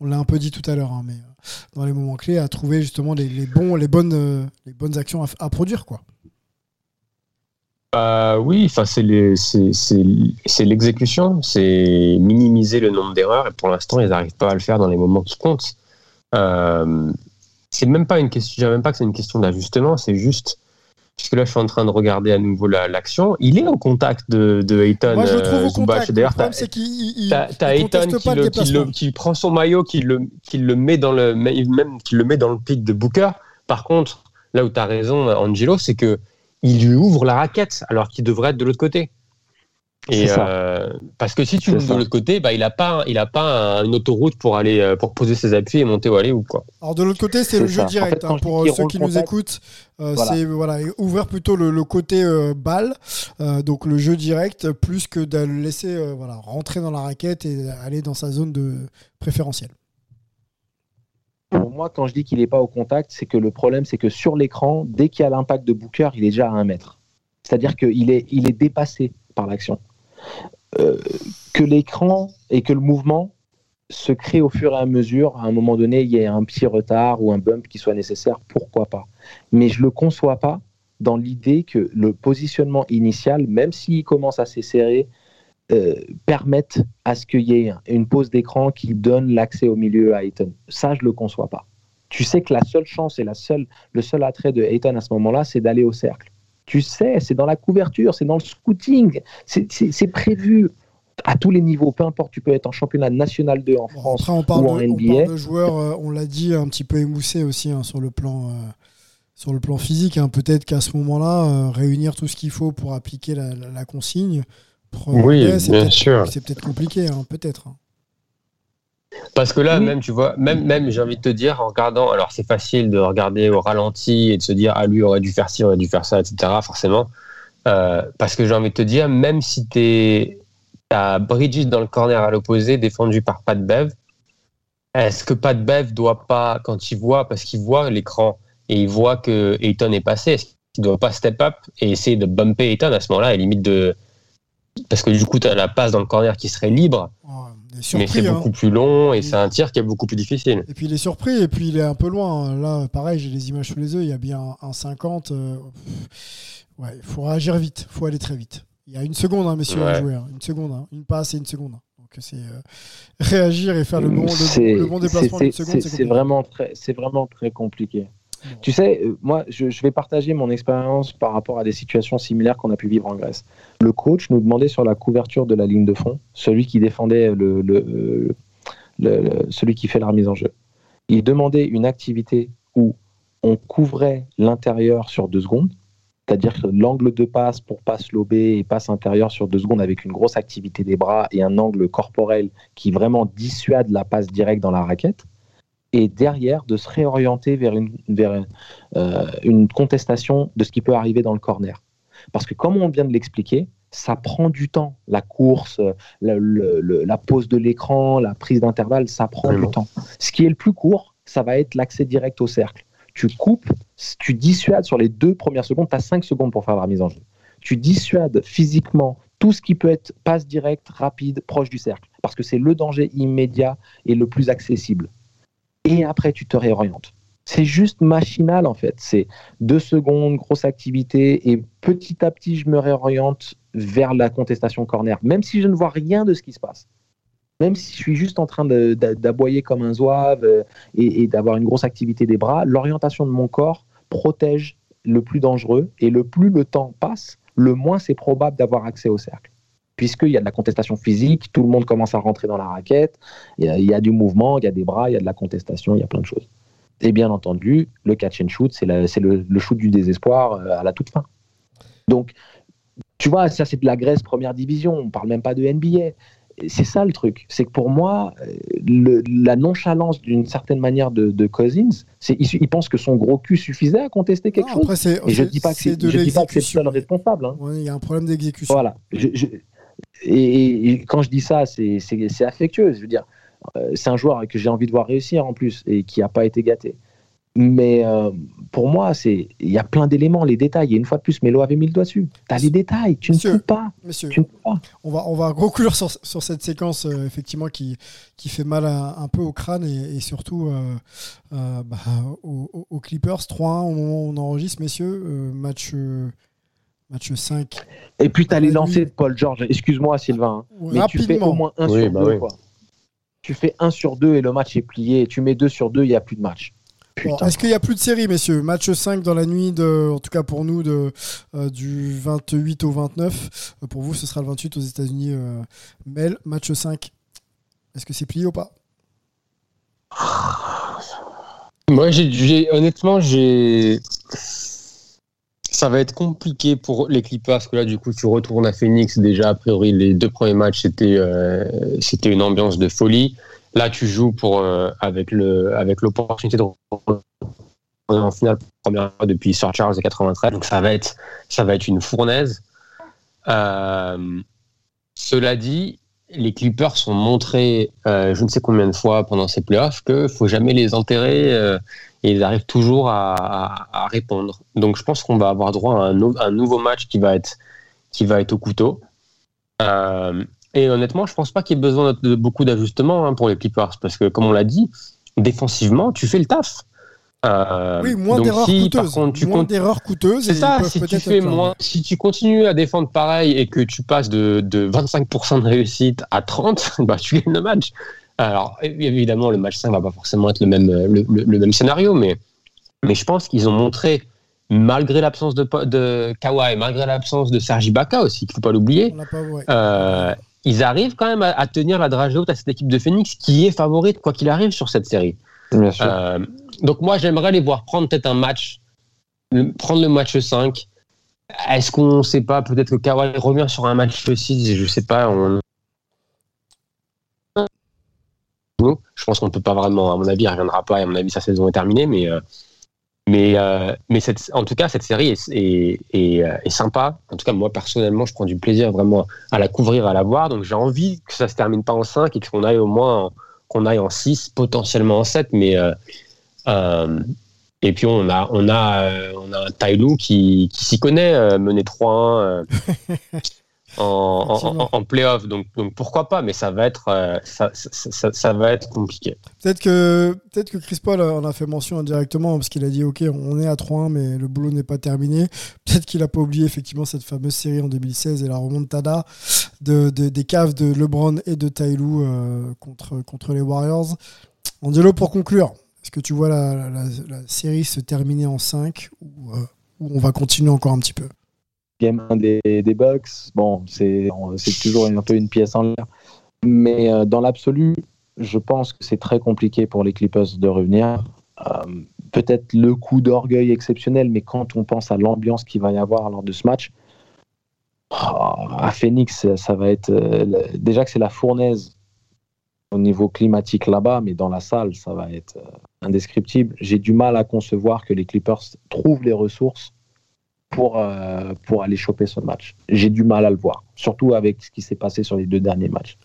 On l'a un peu dit tout à l'heure, hein, mais euh, dans les moments clés, à trouver justement les, bons, les, bonnes, euh, les bonnes actions à, produire. quoi. Euh, oui, c'est l'exécution, c'est minimiser le nombre d'erreurs et pour l'instant ils n'arrivent pas à le faire dans les moments qui comptent. c'est même pas une question, même pas que c'est une question d'ajustement, c'est juste puisque là je suis en train de regarder à nouveau l'action, il est au contact de, de Ayton. Moi je trouve au contact. D'ailleurs, t'as Ayton qui, prend son maillot, qui le, qui le met dans le même qui le met dans le pic de Booker. Par contre, là où tu as raison, Angelo, c'est que il lui ouvre la raquette alors qu'il devrait être de l'autre côté. Et euh, parce que si tu le de l'autre côté, bah, il n'a pas, il a pas une autoroute pour aller euh, pour poser ses appuis et monter ou aller ou quoi. Alors de l'autre côté, c'est le jeu direct. hein, pour euh, ceux qui nous écoutent, c'est voilà ouvrir plutôt le, côté balle, donc le jeu direct, plus que de le laisser voilà rentrer dans la raquette et aller dans sa zone de préférentielle. Pour moi, quand je dis qu'il n'est pas au contact, c'est que le problème, c'est que sur l'écran, dès qu'il y a l'impact de Booker, il est déjà à un mètre. C'est-à-dire qu'il est, il est dépassé par l'action. Euh, que l'écran et que le mouvement se crée au fur et à mesure. À un moment donné, il y a un petit retard ou un bump qui soit nécessaire, pourquoi pas. Mais je ne le conçois pas dans l'idée que le positionnement initial, même s'il commence à s'esserrer, euh, permette à ce qu'il y ait une pause d'écran qui donne l'accès au milieu à Ayton. Ça, je ne le conçois pas. Tu sais que la seule chance et la seule, le seul attrait de Ayton à ce moment-là, c'est d'aller au cercle. Tu sais, c'est dans la couverture, c'est dans le scouting, c'est prévu à tous les niveaux, peu importe, tu peux être en championnat national 2 en France on parle ou en NBA. On parle de joueurs, euh, on l'a dit, un petit peu émoussés aussi hein, sur, le plan, euh, sur le plan physique. Hein. Peut-être qu'à ce moment-là, euh, réunir tout ce qu'il faut pour appliquer la, consigne, oui, bien sûr. C'est peut-être compliqué, hein, peut-être. Parce que là, même, tu vois, même, même j'ai envie de te dire, en regardant, alors c'est facile de regarder au ralenti et de se dire, ah, lui aurait dû faire ci, aurait dû faire ça, etc., forcément. Euh, parce que j'ai envie de te dire, même si tu as Bridges dans le corner à l'opposé, défendu par Pat Bev, est-ce que Pat Bev doit pas, quand il voit, parce qu'il voit l'écran et il voit que Ayton est passé, est-ce qu'il doit pas step up et essayer de bumper Ayton à ce moment-là, et limite de. Parce que du coup, tu as la passe dans le corner qui serait libre mais c'est beaucoup hein. plus long et c'est un tir qui est beaucoup plus difficile. Et puis il est surpris et puis il est un peu loin. Là, pareil, j'ai les images sous les yeux. Il y a bien un 50. Euh, ouais, il faut réagir vite. Il faut aller très vite. Il y a une seconde, hein, messieurs, à jouer. Hein. Une seconde. Une passe et une seconde. Donc c'est euh, réagir et faire le bon, le, bon déplacement. C'est vraiment, très, vraiment très compliqué. Tu sais, euh, moi, je, vais partager mon expérience par rapport à des situations similaires qu'on a pu vivre en Grèce. Le coach nous demandait sur la couverture de la ligne de fond, celui qui défendait le, celui qui fait la remise en jeu. Il demandait une activité où on couvrait l'intérieur sur deux secondes, c'est-à-dire l'angle de passe pour passe lobé et passe intérieur sur deux secondes avec une grosse activité des bras et un angle corporel qui vraiment dissuade la passe directe dans la raquette et derrière de se réorienter vers une, vers, euh, une contestation de ce qui peut arriver dans le corner. Parce que comme on vient de l'expliquer, ça prend du temps. La course, la, pose de l'écran, la prise d'intervalle, ça prend du temps. Ce qui est le plus court, ça va être l'accès direct au cercle. Tu coupes, tu dissuades sur les deux premières secondes, tu as 5 secondes pour faire la mise en jeu. Tu dissuades physiquement tout ce qui peut être passe directe, rapide, proche du cercle, parce que c'est le danger immédiat et le plus accessible. Et après, tu te réorientes. C'est juste machinal en fait. C'est deux secondes, grosse activité, et petit à petit, je me réoriente vers la contestation corner, même si je ne vois rien de ce qui se passe. Même si je suis juste en train d'aboyer comme un zouave euh, et, d'avoir une grosse activité des bras, l'orientation de mon corps protège le plus dangereux et le plus le temps passe, le moins c'est probable d'avoir accès au cercle. Puisqu'il y a de la contestation physique, tout le monde commence à rentrer dans la raquette, il y a du mouvement, il y a des bras, il y a de la contestation, il y a plein de choses. Et bien entendu, le catch and shoot, c'est le, le, shoot du désespoir euh, à la toute fin. Donc, tu vois, ça c'est de la Grèce première division, on parle même pas de NBA. C'est ça le truc, c'est que pour moi, le, la nonchalance d'une certaine manière de, de Cousins, c'est il, pense que son gros cul suffisait à contester quelque chose. Et je dis pas que c'est c'est seul responsable. Hein. Il y a un problème d'exécution. Voilà. Et, et, quand je dis ça, c'est affectueux. Je veux dire, euh, c'est un joueur que j'ai envie de voir réussir en plus et qui n'a pas été gâté. Mais euh, pour moi, c'est il y a plein d'éléments, les détails. Et une fois de plus, Melo avait mis le doigt dessus. Tu as les détails, tu ne peux pas. Monsieur, On va, on va conclure sur, sur cette séquence, euh, effectivement, qui, qui fait mal un peu au crâne et, surtout bah, aux, Clippers. 3-1 au moment où on enregistre, messieurs. match. Match 5. Et puis, tu as les lancers de Paul George. Excuse-moi, Sylvain. Hein. mais tu fais au moins un sur bah deux. Quoi tu fais 1 sur 2 et le match est plié, tu mets 2 sur 2, il n'y a plus de match. Est-ce qu'il n'y a plus de série, messieurs? Match 5 dans la nuit, de, en tout cas pour nous, de, euh, du 28 au 29. Euh, pour vous, ce sera le 28 aux États-Unis. Euh, Mel, match 5. Est-ce que c'est plié ou pas? Moi, j'ai, honnêtement, j'ai ça va être compliqué pour les Clippers parce que là, du coup, tu retournes à Phoenix. Déjà, a priori, les deux premiers matchs, c'était euh, une ambiance de folie. Là, tu joues pour euh, avec avec l'opportunité de en finale première fois depuis Sir Charles de 93. Donc ça va être ça va être une fournaise. Euh, cela dit, les Clippers sont montrés, je ne sais combien de fois pendant ces playoffs, qu'il faut jamais les enterrer et ils arrivent toujours à, répondre. Donc je pense qu'on va avoir droit à un, nouveau match qui va être, qui va être au couteau. Euh, et honnêtement, je pense pas qu'il y ait besoin de, beaucoup d'ajustements hein, pour les Clippers, parce que comme on l'a dit, défensivement, tu fais le taf. Euh, oui, moins d'erreurs si, coûteuses. tu moins d'erreurs coûteuses. C'est ça. Si tu fais moins, si tu continues à défendre pareil et que tu passes de, de 25% de réussite à 30, <laughs> bah tu gagnes le match. Alors, évidemment, le match 5 va pas forcément être le même, le, même scénario, mais, mais je pense qu'ils ont montré, malgré l'absence de, de Kawhi, malgré l'absence de Sergi Baka aussi, qu'il ne faut pas l'oublier, euh, ils arrivent quand même à, tenir la dragée haute à cette équipe de Phoenix qui est favorite, quoi qu'il arrive, sur cette série. Euh, donc, moi, j'aimerais les voir prendre peut-être un match, prendre le match 5. Est-ce qu'on ne sait pas, peut-être que Kawhi revient sur un match 6, je ne sais pas, on, Je pense qu'on ne peut pas vraiment, à mon avis, il ne reviendra pas, et à mon avis, sa saison est terminée, mais, euh, mais, euh, mais en tout cas, cette série est, sympa. En tout cas, moi, personnellement, je prends du plaisir vraiment à la couvrir, à la voir. Donc, j'ai envie que ça ne se termine pas en 5 et qu'on aille au moins qu'on aille en 6, potentiellement en 7, mais. et puis on a, on a, on a un Tailou qui, qui s'y connaît, mené 3-1 <laughs> en, en, playoff. Donc, donc, pourquoi pas, mais ça va être, euh, ça, ça, ça, va être compliqué. Peut-être que, peut que Chris Paul en a fait mention indirectement parce qu'il a dit Ok, on est à 3-1, mais le boulot n'est pas terminé. Peut-être qu'il n'a pas oublié effectivement cette fameuse série en 2016 et la remontada de, de des caves de LeBron et de Tyloo euh, contre, contre les Warriors. Angelo, pour conclure, est-ce que tu vois la, la, série se terminer en 5 ou, euh, ou on va continuer encore un petit peu? Game 1 des, des Bucks, bon, c'est toujours un peu une pièce en l'air. Mais euh, dans l'absolu, je pense que c'est très compliqué pour les Clippers de revenir. Euh, peut-être le coup d'orgueil exceptionnel, mais quand on pense à l'ambiance qu'il va y avoir lors de ce match, oh, à Phoenix, ça va être. Euh, déjà que c'est la fournaise au niveau climatique là-bas, mais dans la salle, ça va être indescriptible. J'ai du mal à concevoir que les Clippers trouvent les ressources pour, euh, pour aller choper ce match. J'ai du mal à le voir, surtout avec ce qui s'est passé sur les deux derniers matchs.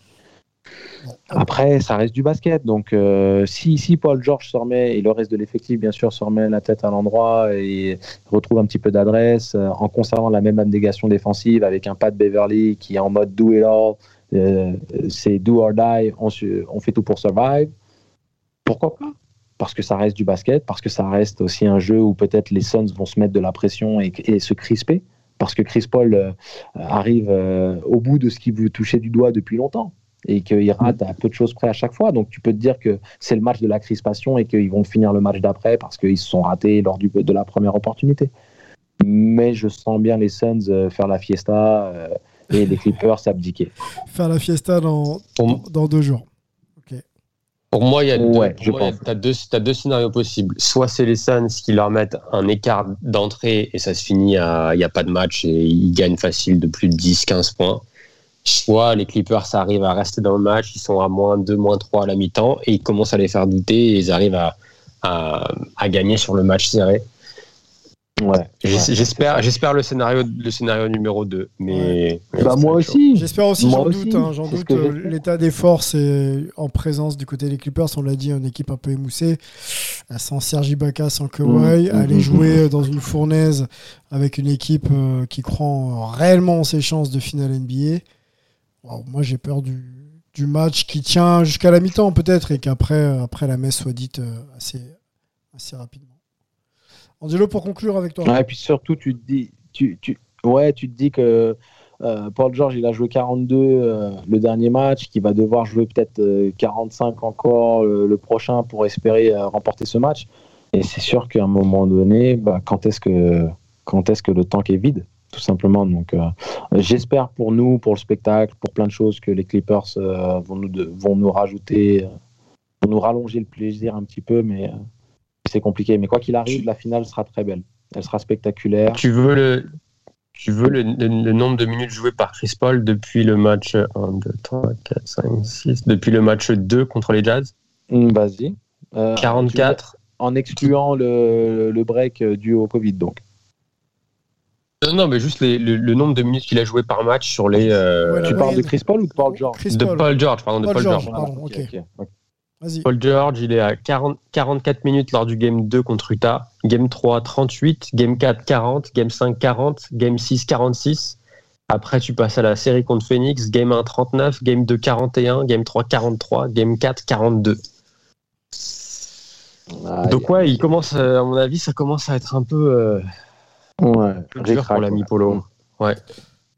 Après, ça reste du basket. Donc, euh, si, si Paul George se remet, et le reste de l'effectif, bien sûr, se remet la tête à l'endroit et retrouve un petit peu d'adresse, euh, en conservant la même abnégation défensive avec un Pat Beverly qui est en mode do it all, euh, c'est do or die, on, on, fait tout pour survive, pourquoi pas? Parce que ça reste du basket, parce que ça reste aussi un jeu où peut-être les Suns vont se mettre de la pression et, et se crisper, parce que Chris Paul arrive au bout de ce qu'il veut toucher du doigt depuis longtemps et qu'il rate à peu de choses près à chaque fois. Donc tu peux te dire que c'est le match de la crispation et qu'ils vont finir le match d'après parce qu'ils se sont ratés lors du, de la première opportunité. Mais je sens bien les Suns euh, faire la fiesta euh, et les <laughs> Clippers s'abdiquer. Faire la fiesta dans, dans deux jours. Pour moi, il y a, deux, as deux, scénarios possibles. Soit c'est les Suns qui leur mettent un écart d'entrée et ça se finit il n'y a pas de match et ils gagnent facile de plus de 10-15 points soit les Clippers arrivent à rester dans le match, ils sont à moins 2, moins 3 à la mi-temps, et ils commencent à les faire douter, et ils arrivent à, à, gagner sur le match serré. Ouais, j'espère, j'espère le scénario, le scénario numéro 2. Mais, bah, moi aussi. J'espère aussi, j'en doute. Hein, j'en doute euh, l'état des forces et en présence du côté des Clippers, on l'a dit, une équipe un peu émoussée. Sans Sergi Ibaka, sans Kawhi, mmh, aller mmh, jouer mmh. dans une fournaise avec une équipe euh, qui croit réellement en ses chances de finale NBA moi, j'ai peur du, du, match qui tient jusqu'à la mi-temps, peut-être, et qu'après après la messe soit dite euh, assez, assez rapidement. Angelo, pour conclure avec toi. et puis surtout, tu te dis, tu, ouais, tu te dis que euh, Paul George, il a joué 42 euh, le dernier match, qu'il va devoir jouer peut-être 45 encore le prochain pour espérer remporter ce match. Et c'est sûr qu'à un moment donné, bah, quand est-ce que quand est-ce que le tank est vide tout simplement. Donc, euh, j'espère pour nous, pour le spectacle, pour plein de choses, que les Clippers euh, vont, nous vont nous rajouter, vont nous rallonger le plaisir un petit peu, mais euh, c'est compliqué. Mais quoi qu'il arrive, la finale sera très belle. Elle sera spectaculaire. Tu veux le, tu veux le, nombre de minutes jouées par Chris Paul depuis le match 1, 2, 3, 4, 5, 6, depuis le match 2 contre les Jazz? Hmm, Vas-y. 44. En excluant le, le break dû au Covid, donc. Non, mais juste le, nombre de minutes qu'il a joué par match sur les. Euh, tu parles de Chris Paul ou de Paul George? De Paul George, pardon, de Paul, George. Paul George, il est à 40, 44 minutes lors du game 2 contre Utah, game 3 38, game 4 40, game 5 40, game 6 46. Après, tu passes à la série contre Phoenix, game 1 39, game 2 41, game 3 43, game 4 42. Donc ouais, il commence, euh, à mon avis, ça commence à être un peu. Euh, Ouais, pour l'ami Polo. Ouais.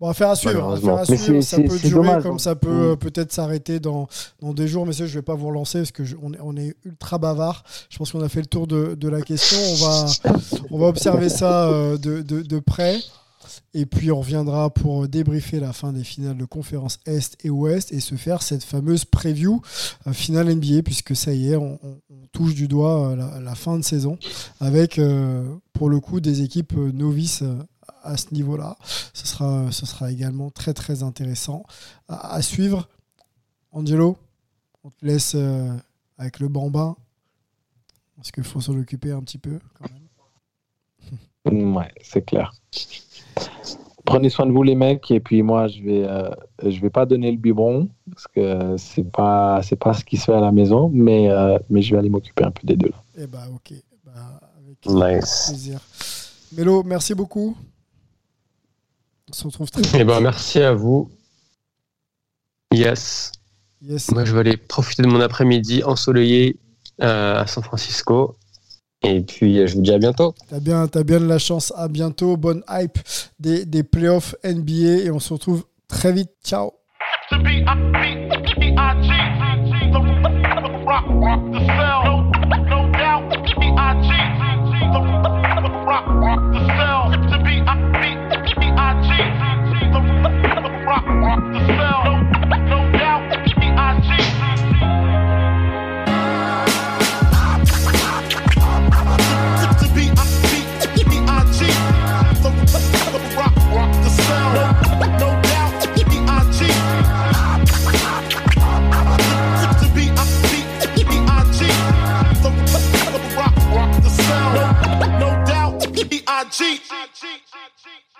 Bon, affaire à suivre. Affaire à suivre. Ça peut durer comme ça peut mm. euh, peut-être s'arrêter dans, dans des jours. Messieurs, je ne vais pas vous relancer parce qu'on on est, on est ultra bavard. Je pense qu'on a fait le tour de, de, la question. On va, on va observer ça euh, de, de, de, près. Et puis on reviendra pour débriefer la fin des finales de conférence Est et Ouest et se faire cette fameuse preview euh, finale NBA, puisque ça y est, on, touche du doigt la, la, fin de saison avec, pour le coup, des équipes novices à ce niveau-là. Ce sera, ce sera également très très intéressant à, suivre. Angelo, on te laisse euh, avec le bambin, parce qu'il faut s'en occuper un petit peu quand même. <laughs> Ouais, c'est clair. Prenez soin de vous les mecs et puis moi je vais euh, je vais pas donner le biberon parce que c'est pas c'est pas ce qui se fait à la maison mais euh, mais je vais aller m'occuper un peu des deux là. Eh bah ok, bah, avec nice. plaisir. Mélo, merci beaucoup. On se retrouve très Eh ben, merci à vous. Yes. yes. Moi, je vais aller profiter de mon après-midi ensoleillé euh, à San Francisco. Et puis, je vous dis à bientôt. T'as bien, as bien de la chance. À bientôt. Bonne hype des, des playoffs NBA. Et on se retrouve très vite. Ciao. cheat. I cheat.